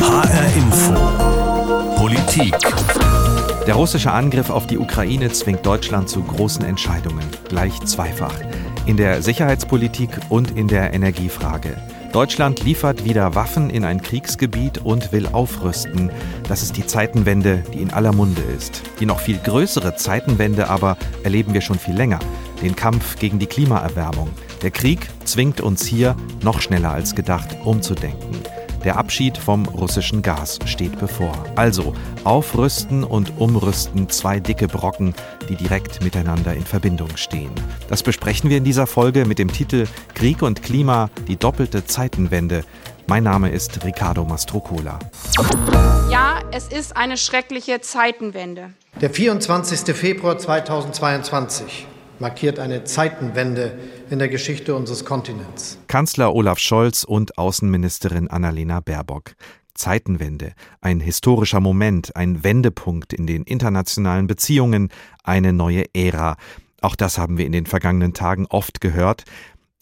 HR Info. Politik. Der russische Angriff auf die Ukraine zwingt Deutschland zu großen Entscheidungen, gleich zweifach. In der Sicherheitspolitik und in der Energiefrage. Deutschland liefert wieder Waffen in ein Kriegsgebiet und will aufrüsten. Das ist die Zeitenwende, die in aller Munde ist. Die noch viel größere Zeitenwende aber erleben wir schon viel länger. Den Kampf gegen die Klimaerwärmung. Der Krieg zwingt uns hier noch schneller als gedacht umzudenken. Der Abschied vom russischen Gas steht bevor. Also aufrüsten und umrüsten zwei dicke Brocken, die direkt miteinander in Verbindung stehen. Das besprechen wir in dieser Folge mit dem Titel Krieg und Klima, die doppelte Zeitenwende. Mein Name ist Ricardo Mastrocola. Ja, es ist eine schreckliche Zeitenwende. Der 24. Februar 2022 markiert eine Zeitenwende in der Geschichte unseres Kontinents. Kanzler Olaf Scholz und Außenministerin Annalena Baerbock. Zeitenwende, ein historischer Moment, ein Wendepunkt in den internationalen Beziehungen, eine neue Ära. Auch das haben wir in den vergangenen Tagen oft gehört.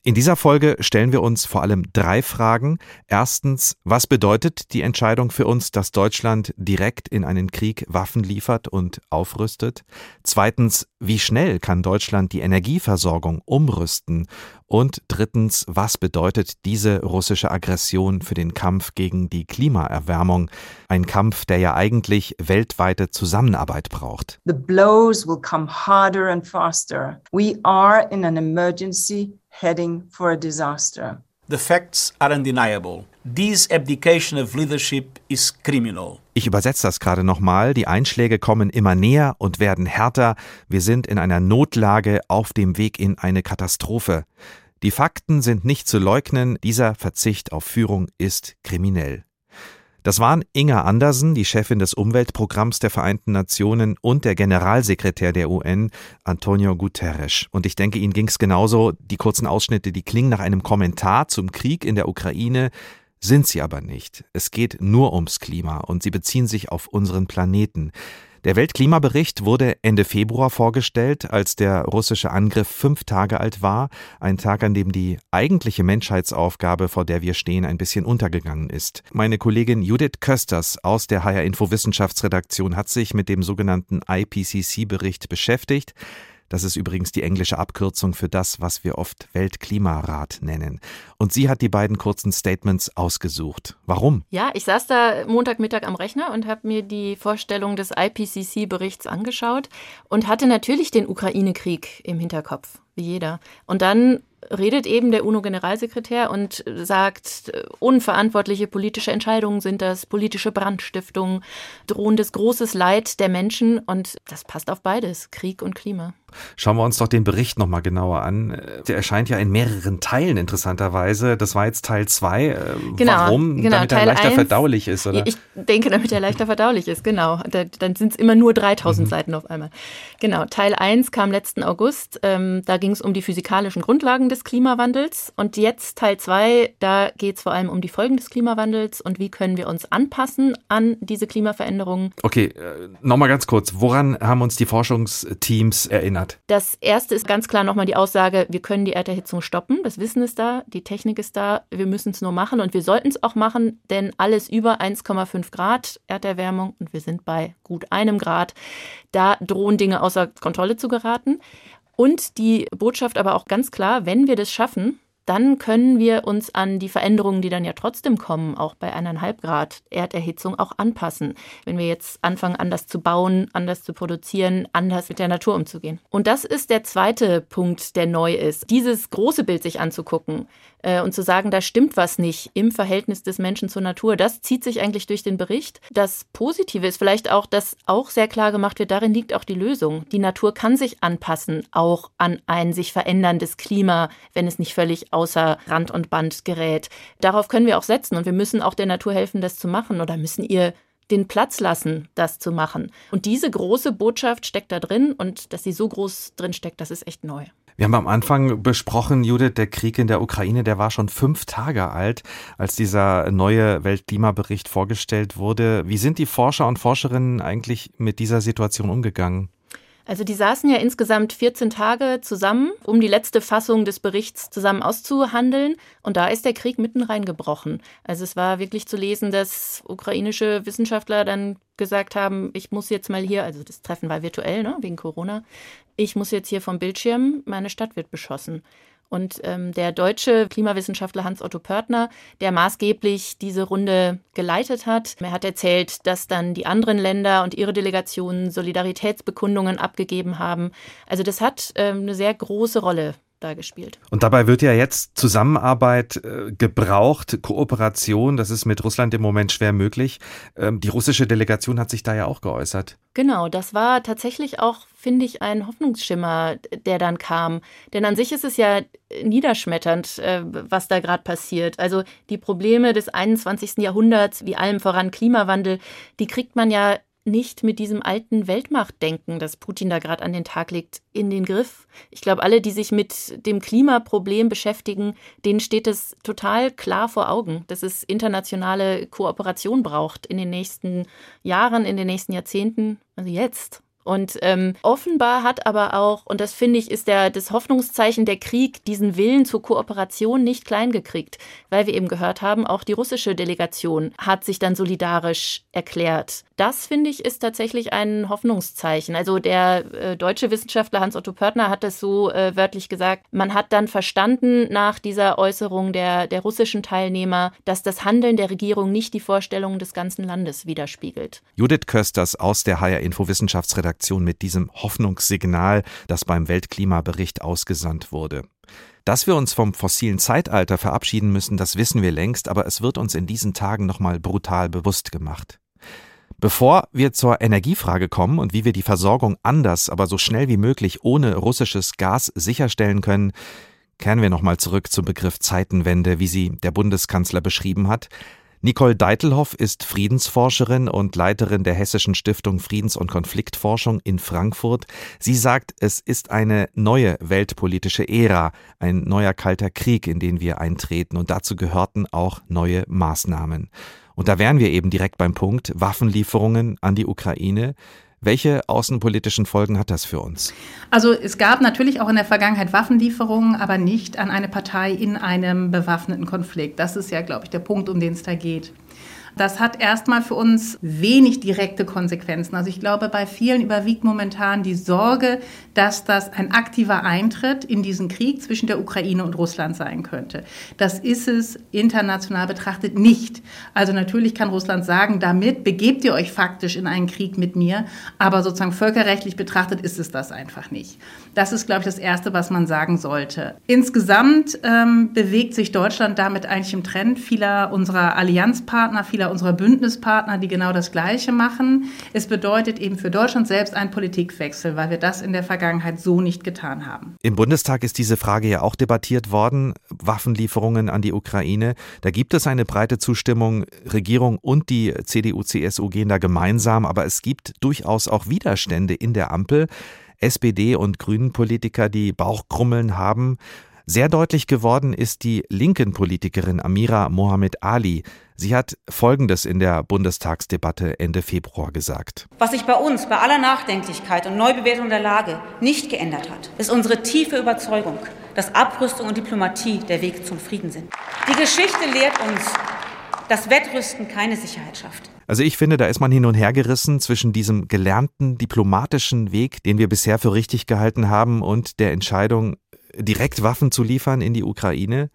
In dieser Folge stellen wir uns vor allem drei Fragen. Erstens, was bedeutet die Entscheidung für uns, dass Deutschland direkt in einen Krieg Waffen liefert und aufrüstet? Zweitens, wie schnell kann Deutschland die Energieversorgung umrüsten? Und drittens, was bedeutet diese russische Aggression für den Kampf gegen die Klimaerwärmung? Ein Kampf, der ja eigentlich weltweite Zusammenarbeit braucht. The blows will come harder and faster. We are in an emergency heading for a disaster. The facts are undeniable. This abdication of leadership is criminal. Ich übersetze das gerade nochmal. Die Einschläge kommen immer näher und werden härter. Wir sind in einer Notlage auf dem Weg in eine Katastrophe. Die Fakten sind nicht zu leugnen. Dieser Verzicht auf Führung ist kriminell. Das waren Inga Andersen, die Chefin des Umweltprogramms der Vereinten Nationen und der Generalsekretär der UN, Antonio Guterres. Und ich denke, Ihnen ging es genauso. Die kurzen Ausschnitte, die klingen nach einem Kommentar zum Krieg in der Ukraine, sind sie aber nicht. Es geht nur ums Klima und sie beziehen sich auf unseren Planeten. Der Weltklimabericht wurde Ende Februar vorgestellt, als der russische Angriff fünf Tage alt war, ein Tag, an dem die eigentliche Menschheitsaufgabe, vor der wir stehen, ein bisschen untergegangen ist. Meine Kollegin Judith Kösters aus der HR Info Wissenschaftsredaktion hat sich mit dem sogenannten IPCC-Bericht beschäftigt. Das ist übrigens die englische Abkürzung für das, was wir oft Weltklimarat nennen. Und sie hat die beiden kurzen Statements ausgesucht. Warum? Ja, ich saß da Montagmittag am Rechner und habe mir die Vorstellung des IPCC-Berichts angeschaut und hatte natürlich den Ukraine-Krieg im Hinterkopf, wie jeder. Und dann redet eben der UNO-Generalsekretär und sagt, unverantwortliche politische Entscheidungen sind das, politische Brandstiftungen, drohendes großes Leid der Menschen und das passt auf beides, Krieg und Klima. Schauen wir uns doch den Bericht nochmal genauer an. Der erscheint ja in mehreren Teilen interessanterweise. Das war jetzt Teil 2. Genau, Warum? Genau, damit Teil er leichter eins, verdaulich ist, oder? Ich denke, damit er leichter verdaulich ist, genau. Da, dann sind es immer nur 3000 Mhm. Seiten auf einmal. Genau, Teil 1 kam letzten August. Ähm, da ging es um die physikalischen Grundlagen des Klimawandels. Und jetzt Teil 2, da geht es vor allem um die Folgen des Klimawandels und wie können wir uns anpassen an diese Klimaveränderungen. Okay, äh, nochmal ganz kurz. Woran haben uns die Forschungsteams erinnert? Das erste ist ganz klar nochmal die Aussage, wir können die Erderhitzung stoppen. Das Wissen ist da, die Technik ist da, wir müssen es nur machen und wir sollten es auch machen, denn alles über 1,5 Grad Erderwärmung und wir sind bei gut einem Grad, da drohen Dinge außer Kontrolle zu geraten. Und die Botschaft aber auch ganz klar, wenn wir das schaffen, dann können wir uns an die Veränderungen, die dann ja trotzdem kommen, auch bei eineinhalb Grad Erderhitzung auch anpassen. Wenn wir jetzt anfangen, anders zu bauen, anders zu produzieren, anders mit der Natur umzugehen. Und das ist der zweite Punkt, der neu ist. Dieses große Bild sich anzugucken äh, und zu sagen, da stimmt was nicht im Verhältnis des Menschen zur Natur, das zieht sich eigentlich durch den Bericht. Das Positive ist vielleicht auch, dass auch sehr klar gemacht wird, darin liegt auch die Lösung. Die Natur kann sich anpassen, auch an ein sich veränderndes Klima, wenn es nicht völlig außer Rand und Band gerät. Darauf können wir auch setzen und wir müssen auch der Natur helfen, das zu machen oder müssen ihr den Platz lassen, das zu machen. Und diese große Botschaft steckt da drin und dass sie so groß drin steckt, das ist echt neu. Wir haben am Anfang besprochen, Judith, der Krieg in der Ukraine, der war schon fünf Tage alt, als dieser neue Weltklimabericht vorgestellt wurde. Wie sind die Forscher und Forscherinnen eigentlich mit dieser Situation umgegangen? Also die saßen ja insgesamt 14 Tage zusammen, um die letzte Fassung des Berichts zusammen auszuhandeln. Und da ist der Krieg mitten reingebrochen. Also es war wirklich zu lesen, dass ukrainische Wissenschaftler dann gesagt haben, ich muss jetzt mal hier, also das Treffen war virtuell, ne, wegen Corona, ich muss jetzt hier vom Bildschirm, meine Stadt wird beschossen. Und ähm, der deutsche Klimawissenschaftler Hans-Otto Pörtner, der maßgeblich diese Runde geleitet hat, er hat erzählt, dass dann die anderen Länder und ihre Delegationen Solidaritätsbekundungen abgegeben haben. Also das hat ähm, eine sehr große Rolle da gespielt. Und dabei wird ja jetzt Zusammenarbeit äh, gebraucht, Kooperation, das ist mit Russland im Moment schwer möglich. Ähm, die russische Delegation hat sich da ja auch geäußert. Genau, das war tatsächlich auch, finde ich, ein Hoffnungsschimmer, der dann kam. Denn an sich ist es ja niederschmetternd, äh, was da gerade passiert. Also die Probleme des 21. Jahrhunderts, wie allem voran Klimawandel, die kriegt man ja nicht mit diesem alten Weltmachtdenken, das Putin da gerade an den Tag legt, in den Griff. Ich glaube, alle, die sich mit dem Klimaproblem beschäftigen, denen steht es total klar vor Augen, dass es internationale Kooperation braucht in den nächsten Jahren, in den nächsten Jahrzehnten, also jetzt. Und ähm, offenbar hat aber auch, und das finde ich, ist der, das Hoffnungszeichen der Krieg, diesen Willen zur Kooperation nicht klein gekriegt, weil wir eben gehört haben, auch die russische Delegation hat sich dann solidarisch erklärt. Das finde ich ist tatsächlich ein Hoffnungszeichen. Also der äh, deutsche Wissenschaftler Hans-Otto Pörtner hat es so äh, wörtlich gesagt, man hat dann verstanden nach dieser Äußerung der, der russischen Teilnehmer, dass das Handeln der Regierung nicht die Vorstellungen des ganzen Landes widerspiegelt. Judith Kösters aus der HR Info Wissenschaftsredaktion Redaktion mit diesem Hoffnungssignal, das beim Weltklimabericht ausgesandt wurde. Dass wir uns vom fossilen Zeitalter verabschieden müssen, das wissen wir längst, aber es wird uns in diesen Tagen nochmal brutal bewusst gemacht. Bevor wir zur Energiefrage kommen und wie wir die Versorgung anders, aber so schnell wie möglich ohne russisches Gas sicherstellen können, kehren wir nochmal zurück zum Begriff Zeitenwende, wie sie der Bundeskanzler beschrieben hat. Nicole Deitelhoff ist Friedensforscherin und Leiterin der Hessischen Stiftung Friedens- und Konfliktforschung in Frankfurt. Sie sagt, es ist eine neue weltpolitische Ära, ein neuer kalter Krieg, in den wir eintreten und dazu gehörten auch neue Maßnahmen. Und da wären wir eben direkt beim Punkt Waffenlieferungen an die Ukraine. Welche außenpolitischen Folgen hat das für uns? Also es gab natürlich auch in der Vergangenheit Waffenlieferungen, aber nicht an eine Partei in einem bewaffneten Konflikt. Das ist ja, glaube ich, der Punkt, um den es da geht. Das hat erstmal für uns wenig direkte Konsequenzen. Also ich glaube, bei vielen überwiegt momentan die Sorge, dass das ein aktiver Eintritt in diesen Krieg zwischen der Ukraine und Russland sein könnte. Das ist es international betrachtet nicht. Also natürlich kann Russland sagen, damit begebt ihr euch faktisch in einen Krieg mit mir, aber sozusagen völkerrechtlich betrachtet ist es das einfach nicht. Das ist, glaube ich, das Erste, was man sagen sollte. Insgesamt ähm, bewegt sich Deutschland damit eigentlich im Trend vieler unserer Allianzpartner, vieler unserer Bündnispartner, die genau das Gleiche machen. Es bedeutet eben für Deutschland selbst einen Politikwechsel, weil wir das in der Vergangenheit so nicht getan haben. Im Bundestag ist diese Frage ja auch debattiert worden, Waffenlieferungen an die Ukraine. Da gibt es eine breite Zustimmung. Regierung und die CDU, CSU gehen da gemeinsam, aber es gibt durchaus auch Widerstände in der Ampel. SPD- und Grünen-Politiker, die Bauchkrummeln haben. Sehr deutlich geworden ist die linken Politikerin Amira Mohamed Ali. Sie hat Folgendes in der Bundestagsdebatte Ende Februar gesagt. Was sich bei uns bei aller Nachdenklichkeit und Neubewertung der Lage nicht geändert hat, ist unsere tiefe Überzeugung, dass Abrüstung und Diplomatie der Weg zum Frieden sind. Die Geschichte lehrt uns, dass Wettrüsten keine Sicherheit schafft. Also ich finde, da ist man hin und her gerissen zwischen diesem gelernten diplomatischen Weg, den wir bisher für richtig gehalten haben, und der Entscheidung, direkt Waffen zu liefern in die Ukraine.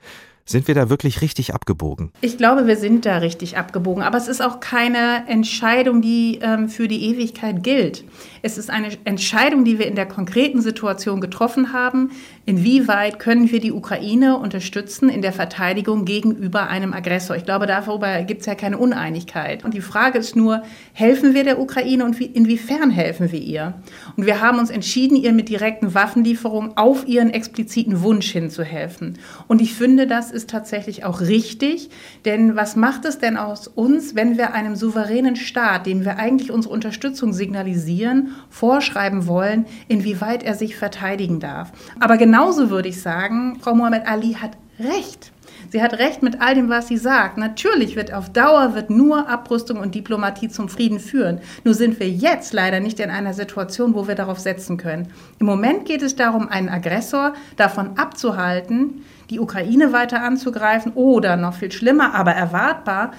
Sind wir da wirklich richtig abgebogen? Ich glaube, wir sind da richtig abgebogen. Aber es ist auch keine Entscheidung, die ähm, für die Ewigkeit gilt. Es ist eine Entscheidung, die wir in der konkreten Situation getroffen haben. Inwieweit können wir die Ukraine unterstützen in der Verteidigung gegenüber einem Aggressor? Ich glaube, darüber gibt es ja keine Uneinigkeit. Und die Frage ist nur, helfen wir der Ukraine und wie, inwiefern helfen wir ihr? Und wir haben uns entschieden, ihr mit direkten Waffenlieferungen auf ihren expliziten Wunsch hinzuhelfen. Und ich finde, das ist tatsächlich auch richtig, denn was macht es denn aus uns, wenn wir einem souveränen Staat, dem wir eigentlich unsere Unterstützung signalisieren, vorschreiben wollen, inwieweit er sich verteidigen darf? Aber genauso würde ich sagen, Frau Mohammed Ali hat recht. Sie hat recht mit all dem, was sie sagt. Natürlich wird auf Dauer wird nur Abrüstung und Diplomatie zum Frieden führen. Nur sind wir jetzt leider nicht in einer Situation, wo wir darauf setzen können. Im Moment geht es darum, einen Aggressor davon abzuhalten, die Ukraine weiter anzugreifen oder noch viel schlimmer, aber erwartbar,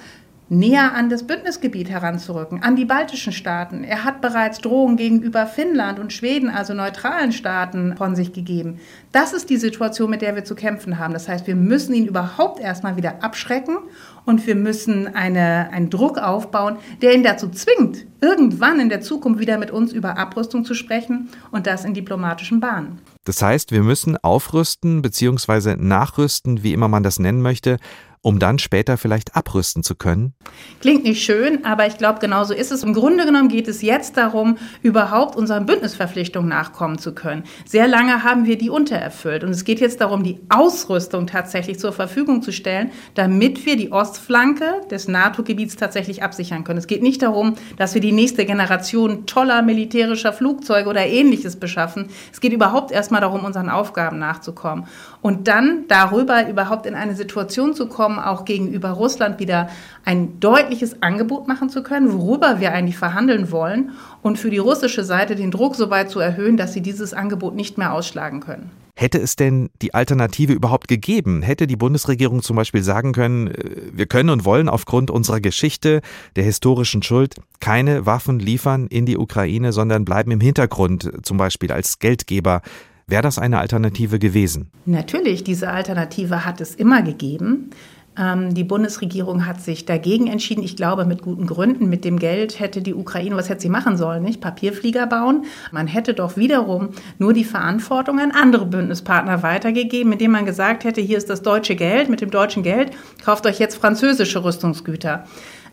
näher an das Bündnisgebiet heranzurücken, an die baltischen Staaten. Er hat bereits Drohungen gegenüber Finnland und Schweden, also neutralen Staaten, von sich gegeben. Das ist die Situation, mit der wir zu kämpfen haben. Das heißt, wir müssen ihn überhaupt erstmal wieder abschrecken und wir müssen eine, einen Druck aufbauen, der ihn dazu zwingt, irgendwann in der Zukunft wieder mit uns über Abrüstung zu sprechen und das in diplomatischen Bahnen. Das heißt, wir müssen aufrüsten bzw. nachrüsten, wie immer man das nennen möchte, um dann später vielleicht abrüsten zu können? Klingt nicht schön, aber ich glaube, genau so ist es. Im Grunde genommen geht es jetzt darum, überhaupt unseren Bündnisverpflichtungen nachkommen zu können. Sehr lange haben wir die untererfüllt und es geht jetzt darum, die Ausrüstung tatsächlich zur Verfügung zu stellen, damit wir die Ostflanke des NATO-Gebiets tatsächlich absichern können. Es geht nicht darum, dass wir die nächste Generation toller militärischer Flugzeuge oder ähnliches beschaffen. Es geht überhaupt erstmal darum, unseren Aufgaben nachzukommen und dann darüber überhaupt in eine Situation zu kommen, auch gegenüber Russland wieder ein deutliches Angebot machen zu können, worüber wir eigentlich verhandeln wollen und für die russische Seite den Druck so weit zu erhöhen, dass sie dieses Angebot nicht mehr ausschlagen können. Hätte es denn die Alternative überhaupt gegeben? Hätte die Bundesregierung zum Beispiel sagen können, äh, wir können und wollen aufgrund unserer Geschichte, der historischen Schuld, keine Waffen liefern in die Ukraine, sondern bleiben im Hintergrund, zum Beispiel als Geldgeber. Wäre das eine Alternative gewesen? Natürlich, diese Alternative hat es immer gegeben. Ähm, die Bundesregierung hat sich dagegen entschieden. Ich glaube, mit guten Gründen. Mit dem Geld hätte die Ukraine, was hätte sie machen sollen, nicht? Papierflieger bauen. Man hätte doch wiederum nur die Verantwortung an andere Bündnispartner weitergegeben, indem man gesagt hätte, hier ist das deutsche Geld, mit dem deutschen Geld kauft euch jetzt französische Rüstungsgüter.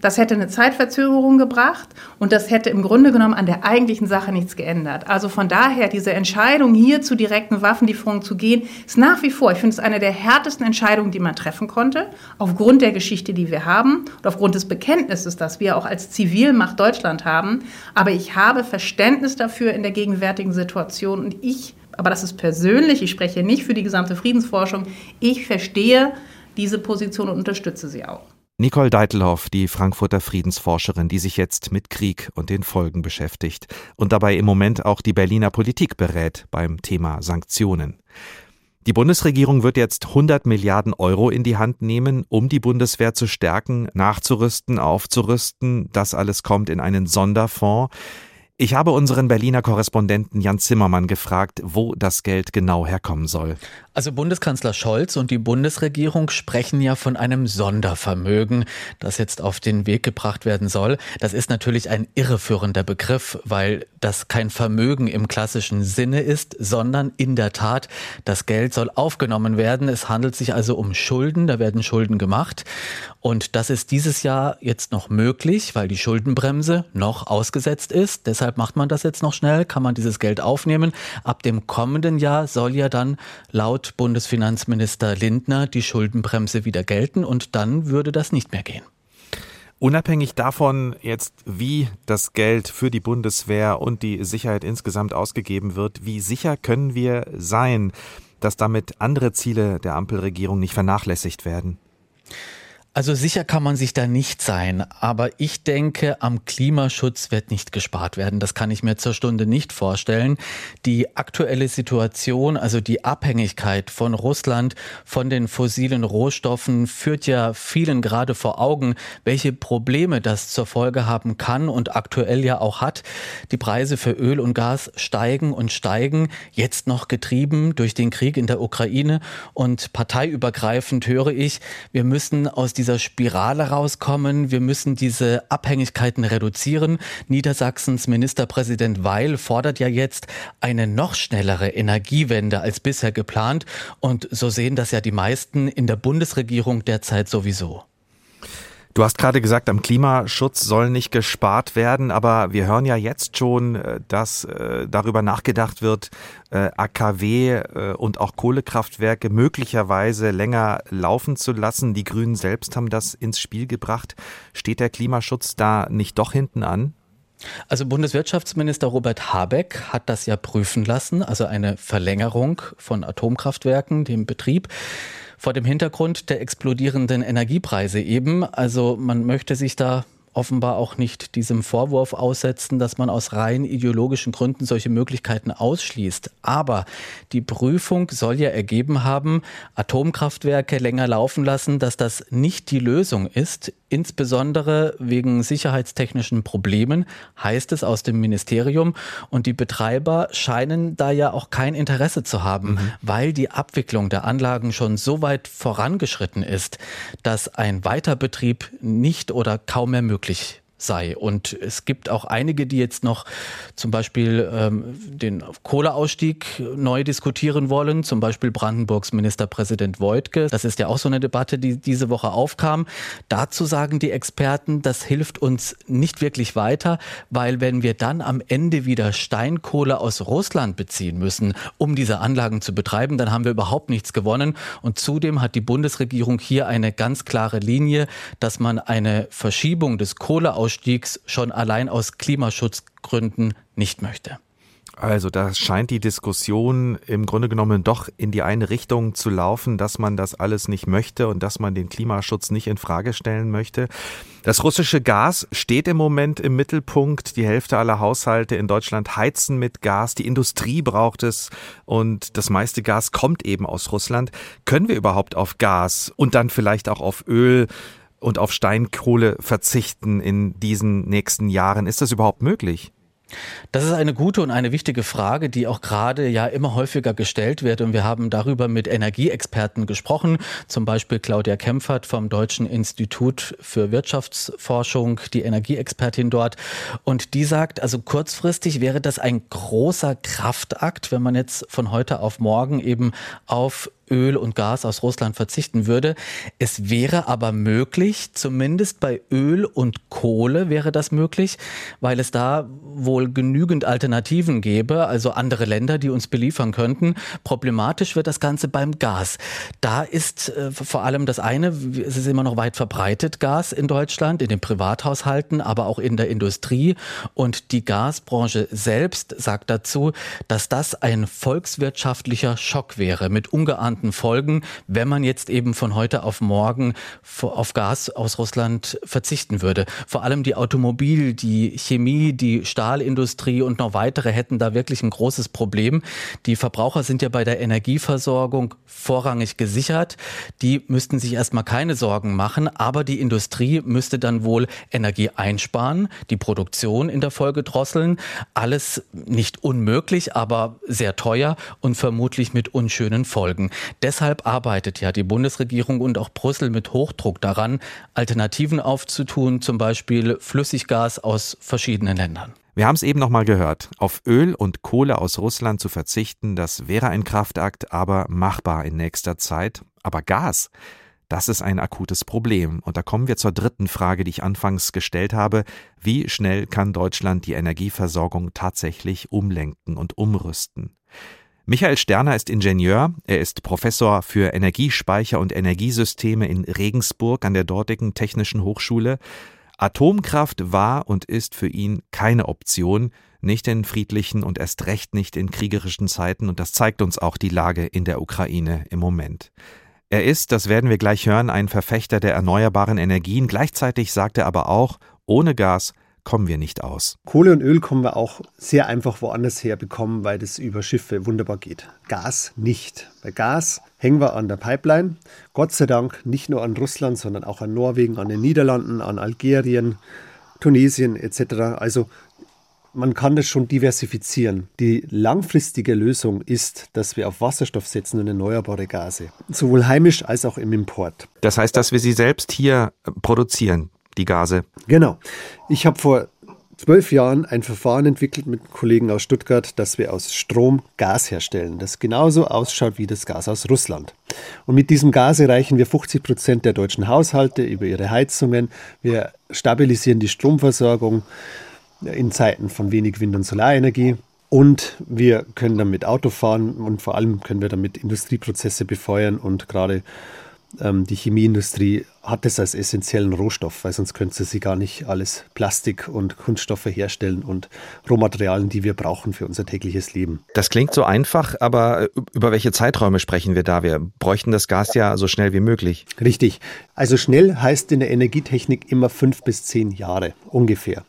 Das hätte eine Zeitverzögerung gebracht und das hätte im Grunde genommen an der eigentlichen Sache nichts geändert. Also von daher, diese Entscheidung, hier zu direkten Waffenlieferungen zu gehen, ist nach wie vor, ich finde es eine der härtesten Entscheidungen, die man treffen konnte, aufgrund der Geschichte, die wir haben und aufgrund des Bekenntnisses, das wir auch als Zivilmacht Deutschland haben. Aber ich habe Verständnis dafür in der gegenwärtigen Situation und ich, aber das ist persönlich, ich spreche nicht für die gesamte Friedensforschung, ich verstehe diese Position und unterstütze sie auch. Nicole Deitelhoff, die Frankfurter Friedensforscherin, die sich jetzt mit Krieg und den Folgen beschäftigt und dabei im Moment auch die Berliner Politik berät beim Thema Sanktionen. Die Bundesregierung wird jetzt 100 Milliarden Euro in die Hand nehmen, um die Bundeswehr zu stärken, nachzurüsten, aufzurüsten. Das alles kommt in einen Sonderfonds. Ich habe unseren Berliner Korrespondenten Jan Zimmermann gefragt, wo das Geld genau herkommen soll. Also Bundeskanzler Scholz und die Bundesregierung sprechen ja von einem Sondervermögen, das jetzt auf den Weg gebracht werden soll. Das ist natürlich ein irreführender Begriff, weil das kein Vermögen im klassischen Sinne ist, sondern in der Tat, das Geld soll aufgenommen werden. Es handelt sich also um Schulden, da werden Schulden gemacht. Und das ist dieses Jahr jetzt noch möglich, weil die Schuldenbremse noch ausgesetzt ist. Deshalb macht man das jetzt noch schnell, kann man dieses Geld aufnehmen. Ab dem kommenden Jahr soll ja dann laut Bundesfinanzminister Lindner die Schuldenbremse wieder gelten und dann würde das nicht mehr gehen. Unabhängig davon jetzt, wie das Geld für die Bundeswehr und die Sicherheit insgesamt ausgegeben wird, wie sicher können wir sein, dass damit andere Ziele der Ampelregierung nicht vernachlässigt werden? Also sicher kann man sich da nicht sein, aber ich denke, am Klimaschutz wird nicht gespart werden. Das kann ich mir zur Stunde nicht vorstellen. Die aktuelle Situation, also die Abhängigkeit von Russland von den fossilen Rohstoffen, führt ja vielen gerade vor Augen, welche Probleme das zur Folge haben kann und aktuell ja auch hat. Die Preise für Öl und Gas steigen und steigen, jetzt noch getrieben durch den Krieg in der Ukraine und parteiübergreifend höre ich, wir müssen aus dieser Spirale rauskommen. Wir müssen diese Abhängigkeiten reduzieren. Niedersachsens Ministerpräsident Weil fordert ja jetzt eine noch schnellere Energiewende als bisher geplant. Und so sehen das ja die meisten in der Bundesregierung derzeit sowieso. Du hast gerade gesagt, am Klimaschutz soll nicht gespart werden, aber wir hören ja jetzt schon, äh, dass äh, darüber nachgedacht wird, äh, AKW und auch Kohlekraftwerke möglicherweise länger laufen zu lassen. Die Grünen selbst haben das ins Spiel gebracht. Steht der Klimaschutz da nicht doch hinten an? Also Bundeswirtschaftsminister Robert Habeck hat das ja prüfen lassen, also eine Verlängerung von Atomkraftwerken, dem Betrieb. Vor dem Hintergrund der explodierenden Energiepreise eben. Also man möchte sich da offenbar auch nicht diesem Vorwurf aussetzen, dass man aus rein ideologischen Gründen solche Möglichkeiten ausschließt. Aber die Prüfung soll ja ergeben haben, Atomkraftwerke länger laufen lassen, dass das nicht die Lösung ist. Insbesondere wegen sicherheitstechnischen Problemen, heißt es aus dem Ministerium. Und die Betreiber scheinen da ja auch kein Interesse zu haben, mhm. weil die Abwicklung der Anlagen schon so weit vorangeschritten ist, dass ein Weiterbetrieb nicht oder kaum mehr möglich sei. Und es gibt auch einige, die jetzt noch zum Beispiel ähm, den Kohleausstieg neu diskutieren wollen, zum Beispiel Brandenburgs Ministerpräsident Voigtke. Das ist ja auch so eine Debatte, die diese Woche aufkam. Dazu sagen die Experten, das hilft uns nicht wirklich weiter, weil wenn wir dann am Ende wieder Steinkohle aus Russland beziehen müssen, um diese Anlagen zu betreiben, dann haben wir überhaupt nichts gewonnen. Und zudem hat die Bundesregierung hier eine ganz klare Linie, dass man eine Verschiebung des Kohleausstiegs Ausstiegs schon allein aus Klimaschutzgründen nicht möchte. Also da scheint die Diskussion im Grunde genommen doch in die eine Richtung zu laufen, dass man das alles nicht möchte und dass man den Klimaschutz nicht in Frage stellen möchte. Das russische Gas steht im Moment im Mittelpunkt. Die Hälfte aller Haushalte in Deutschland heizen mit Gas. Die Industrie braucht es und das meiste Gas kommt eben aus Russland. Können wir überhaupt auf Gas und dann vielleicht auch auf Öl und auf Steinkohle verzichten in diesen nächsten Jahren? Ist das überhaupt möglich? Das ist eine gute und eine wichtige Frage, die auch gerade ja immer häufiger gestellt wird. Und wir haben darüber mit Energieexperten gesprochen, zum Beispiel Claudia Kempfert vom Deutschen Institut für Wirtschaftsforschung, die Energieexpertin dort. Und die sagt, also kurzfristig wäre das ein großer Kraftakt, wenn man jetzt von heute auf morgen eben auf Öl und Gas aus Russland verzichten würde. Es wäre aber möglich, zumindest bei Öl und Kohle wäre das möglich, weil es da wohl genügend Alternativen gäbe, also andere Länder, die uns beliefern könnten. Problematisch wird das Ganze beim Gas. Da ist äh, vor allem das eine, es ist immer noch weit verbreitet Gas in Deutschland, in den Privathaushalten, aber auch in der Industrie. Und die Gasbranche selbst sagt dazu, dass das ein volkswirtschaftlicher Schock wäre mit ungeahnten relevanten Folgen, wenn man jetzt eben von heute auf morgen auf Gas aus Russland verzichten würde. Vor allem die Automobil, die Chemie, die Stahlindustrie und noch weitere hätten da wirklich ein großes Problem. Die Verbraucher sind ja bei der Energieversorgung vorrangig gesichert. Die müssten sich erstmal keine Sorgen machen, aber die Industrie müsste dann wohl Energie einsparen, die Produktion in der Folge drosseln. Alles nicht unmöglich, aber sehr teuer und vermutlich mit unschönen Folgen. Deshalb arbeitet ja die Bundesregierung und auch Brüssel mit Hochdruck daran, Alternativen aufzutun, zum Beispiel Flüssiggas aus verschiedenen Ländern. Wir haben es eben noch mal gehört. Auf Öl und Kohle aus Russland zu verzichten, das wäre ein Kraftakt, aber machbar in nächster Zeit. Aber Gas, das ist ein akutes Problem. Und da kommen wir zur dritten Frage, die ich anfangs gestellt habe. Wie schnell kann Deutschland die Energieversorgung tatsächlich umlenken und umrüsten? Michael Sterner ist Ingenieur, er ist Professor für Energiespeicher und Energiesysteme in Regensburg an der dortigen Technischen Hochschule. Atomkraft war und ist für ihn keine Option, nicht in friedlichen und erst recht nicht in kriegerischen Zeiten, und das zeigt uns auch die Lage in der Ukraine im Moment. Er ist, das werden wir gleich hören, ein Verfechter der erneuerbaren Energien, gleichzeitig sagt er aber auch, ohne Gas kommen wir nicht aus. Kohle und Öl kommen wir auch sehr einfach woanders her bekommen, weil das über Schiffe wunderbar geht. Gas nicht. Bei Gas hängen wir an der Pipeline. Gott sei Dank nicht nur an Russland, sondern auch an Norwegen, an den Niederlanden, an Algerien, Tunesien etc. Also man kann das schon diversifizieren. Die langfristige Lösung ist, dass wir auf Wasserstoff setzen und erneuerbare Gase, sowohl heimisch als auch im Import. Das heißt, dass wir sie selbst hier produzieren die Gase. Genau. Ich habe vor zwölf Jahren ein Verfahren entwickelt mit Kollegen aus Stuttgart, dass wir aus Strom Gas herstellen, das genauso ausschaut wie das Gas aus Russland. Und mit diesem Gas erreichen wir 50 Prozent der deutschen Haushalte über ihre Heizungen. Wir stabilisieren die Stromversorgung in Zeiten von wenig Wind- und Solarenergie. Und wir können damit Auto fahren und vor allem können wir damit Industrieprozesse befeuern und gerade die Chemieindustrie hat das als essentiellen Rohstoff, weil sonst könnte sie gar nicht alles Plastik und Kunststoffe herstellen und Rohmaterialien, die wir brauchen für unser tägliches Leben. Das klingt so einfach, aber äh, über welche Zeiträume sprechen wir da? Wir bräuchten das Gas ja so schnell wie möglich. Richtig. Also schnell heißt in der Energietechnik immer fünf bis zehn Jahre ungefähr.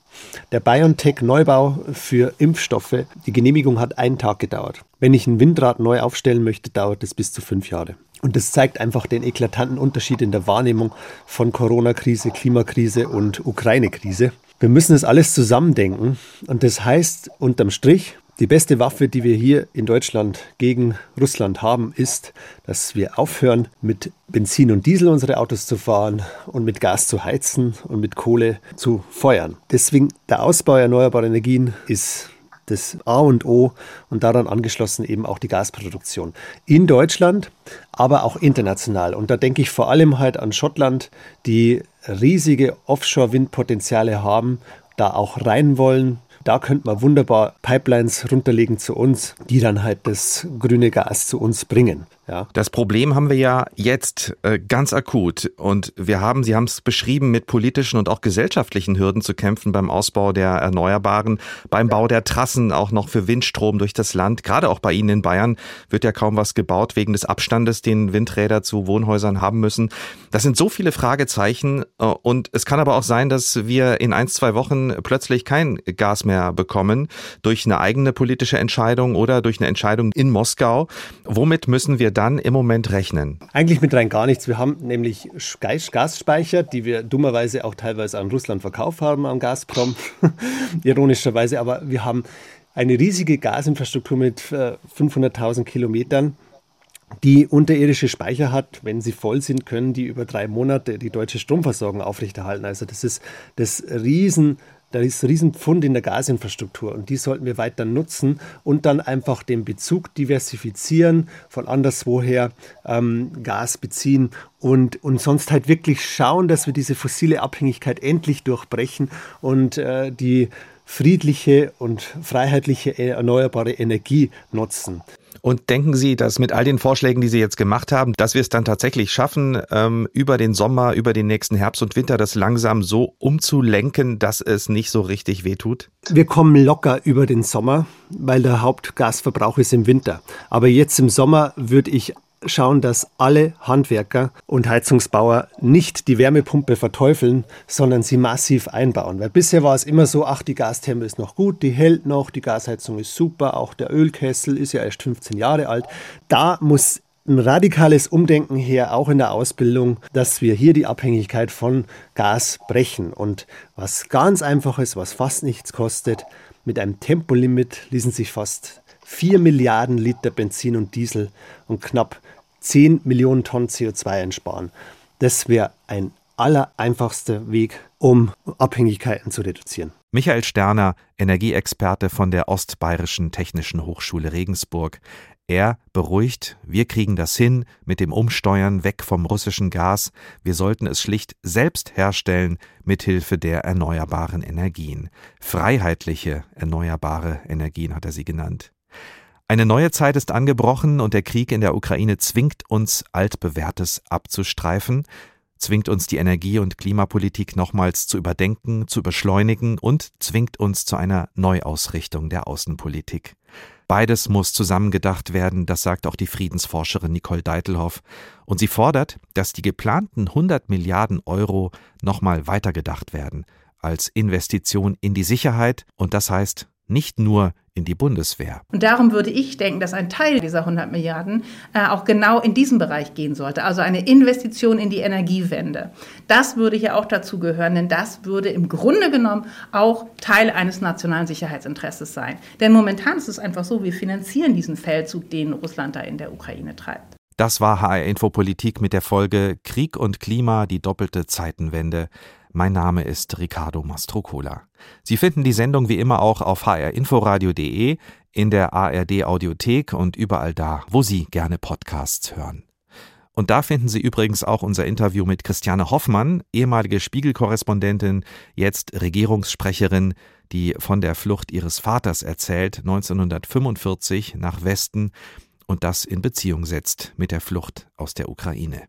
Der BioNTech-Neubau für Impfstoffe, die Genehmigung hat einen Tag gedauert. Wenn ich ein Windrad neu aufstellen möchte, dauert es bis zu fünf Jahre. Und das zeigt einfach den eklatanten Unterschied in der Wahrnehmung von Corona-Krise, Klimakrise und Ukraine-Krise. Wir müssen es alles zusammendenken. Und das heißt unterm Strich, die beste Waffe, die wir hier in Deutschland gegen Russland haben, ist, dass wir aufhören, mit Benzin und Diesel unsere Autos zu fahren und mit Gas zu heizen und mit Kohle zu feuern. Deswegen der Ausbau erneuerbarer Energien ist das A und O und daran angeschlossen eben auch die Gasproduktion in Deutschland, aber auch international. Und da denke ich vor allem halt an Schottland, die riesige Offshore-Windpotenziale haben, da auch rein wollen, da könnte man wunderbar Pipelines runterlegen zu uns, die dann halt das grüne Gas zu uns bringen. Ja. Das Problem haben wir ja jetzt äh, ganz akut und wir haben, Sie haben es beschrieben, mit politischen und auch gesellschaftlichen Hürden zu kämpfen beim Ausbau der Erneuerbaren, beim Bau der Trassen auch noch für Windstrom durch das Land. Gerade auch bei Ihnen in Bayern wird ja kaum was gebaut wegen des Abstandes, den Windräder zu Wohnhäusern haben müssen. Das sind so viele Fragezeichen äh, und es kann aber auch sein, dass wir in ein, zwei Wochen plötzlich kein Gas mehr bekommen durch eine eigene politische Entscheidung oder durch eine Entscheidung in Moskau. Womit müssen wir dann im Moment rechnen? Eigentlich mit rein gar nichts. Wir haben nämlich Gasspeicher, die wir dummerweise auch teilweise an Russland verkauft haben, am Gazprom, ironischerweise. Aber wir haben eine riesige Gasinfrastruktur mit 500.000 äh, Kilometern die unterirdische Speicher hat. Wenn sie voll sind, können die über drei Monate die deutsche Stromversorgung aufrechterhalten. Also das ist das riesen da ist ein Riesenpfund in der Gasinfrastruktur und die sollten wir weiter nutzen und dann einfach den Bezug diversifizieren, von anderswoher ähm, Gas beziehen und, und sonst halt wirklich schauen, dass wir diese fossile Abhängigkeit endlich durchbrechen und äh, die friedliche und freiheitliche erneuerbare Energie nutzen. Und denken Sie, dass mit all den Vorschlägen, die Sie jetzt gemacht haben, dass wir es dann tatsächlich schaffen, ähm, über den Sommer, über den nächsten Herbst und Winter das langsam so umzulenken, dass es nicht so richtig wehtut? Wir kommen locker über den Sommer, weil der Hauptgasverbrauch ist im Winter. Aber jetzt im Sommer würde ich schauen, dass alle Handwerker und Heizungsbauer nicht die Wärmepumpe verteufeln, sondern sie massiv einbauen. Weil bisher war es immer so, ach, die Gastherme ist noch gut, die hält noch, die Gasheizung ist super, auch der Ölkessel ist ja erst 15 Jahre alt. Da muss ein radikales Umdenken her, auch in der Ausbildung, dass wir hier die Abhängigkeit von Gas brechen. Und was ganz einfach ist, was fast nichts kostet, mit einem Tempolimit ließen sich fast 4 Milliarden Liter Benzin und Diesel und knapp 10 Millionen Tonnen CO2 einsparen. Das wäre ein allereinfachster Weg, um Abhängigkeiten zu reduzieren. Michael Sterner, Energieexperte von der Ostbayerischen Technischen Hochschule Regensburg. Er beruhigt, wir kriegen das hin mit dem Umsteuern weg vom russischen Gas, wir sollten es schlicht selbst herstellen mithilfe der erneuerbaren Energien. Freiheitliche erneuerbare Energien hat er sie genannt. Eine neue Zeit ist angebrochen und der Krieg in der Ukraine zwingt uns, altbewährtes abzustreifen, zwingt uns die Energie- und Klimapolitik nochmals zu überdenken, zu beschleunigen und zwingt uns zu einer Neuausrichtung der Außenpolitik. Beides muss zusammengedacht werden, das sagt auch die Friedensforscherin Nicole Deitelhoff. Und sie fordert, dass die geplanten 100 Milliarden Euro nochmal weitergedacht werden, als Investition in die Sicherheit und das heißt nicht nur in die Bundeswehr. Und darum würde ich denken, dass ein Teil dieser 100 Milliarden äh, auch genau in diesem Bereich gehen sollte, also eine Investition in die Energiewende. Das würde hier auch dazu gehören, denn das würde im Grunde genommen auch Teil eines nationalen Sicherheitsinteresses sein. Denn momentan ist es einfach so, wir finanzieren diesen Feldzug, den Russland da in der Ukraine treibt. Das war HR Infopolitik mit der Folge Krieg und Klima, die doppelte Zeitenwende. Mein Name ist Ricardo Mastrocola. Sie finden die Sendung wie immer auch auf hrinforadio.de, in der ARD Audiothek und überall da, wo Sie gerne Podcasts hören. Und da finden Sie übrigens auch unser Interview mit Christiane Hoffmann, ehemalige Spiegelkorrespondentin, jetzt Regierungssprecherin, die von der Flucht ihres Vaters erzählt, 1945 nach Westen und das in Beziehung setzt mit der Flucht aus der Ukraine.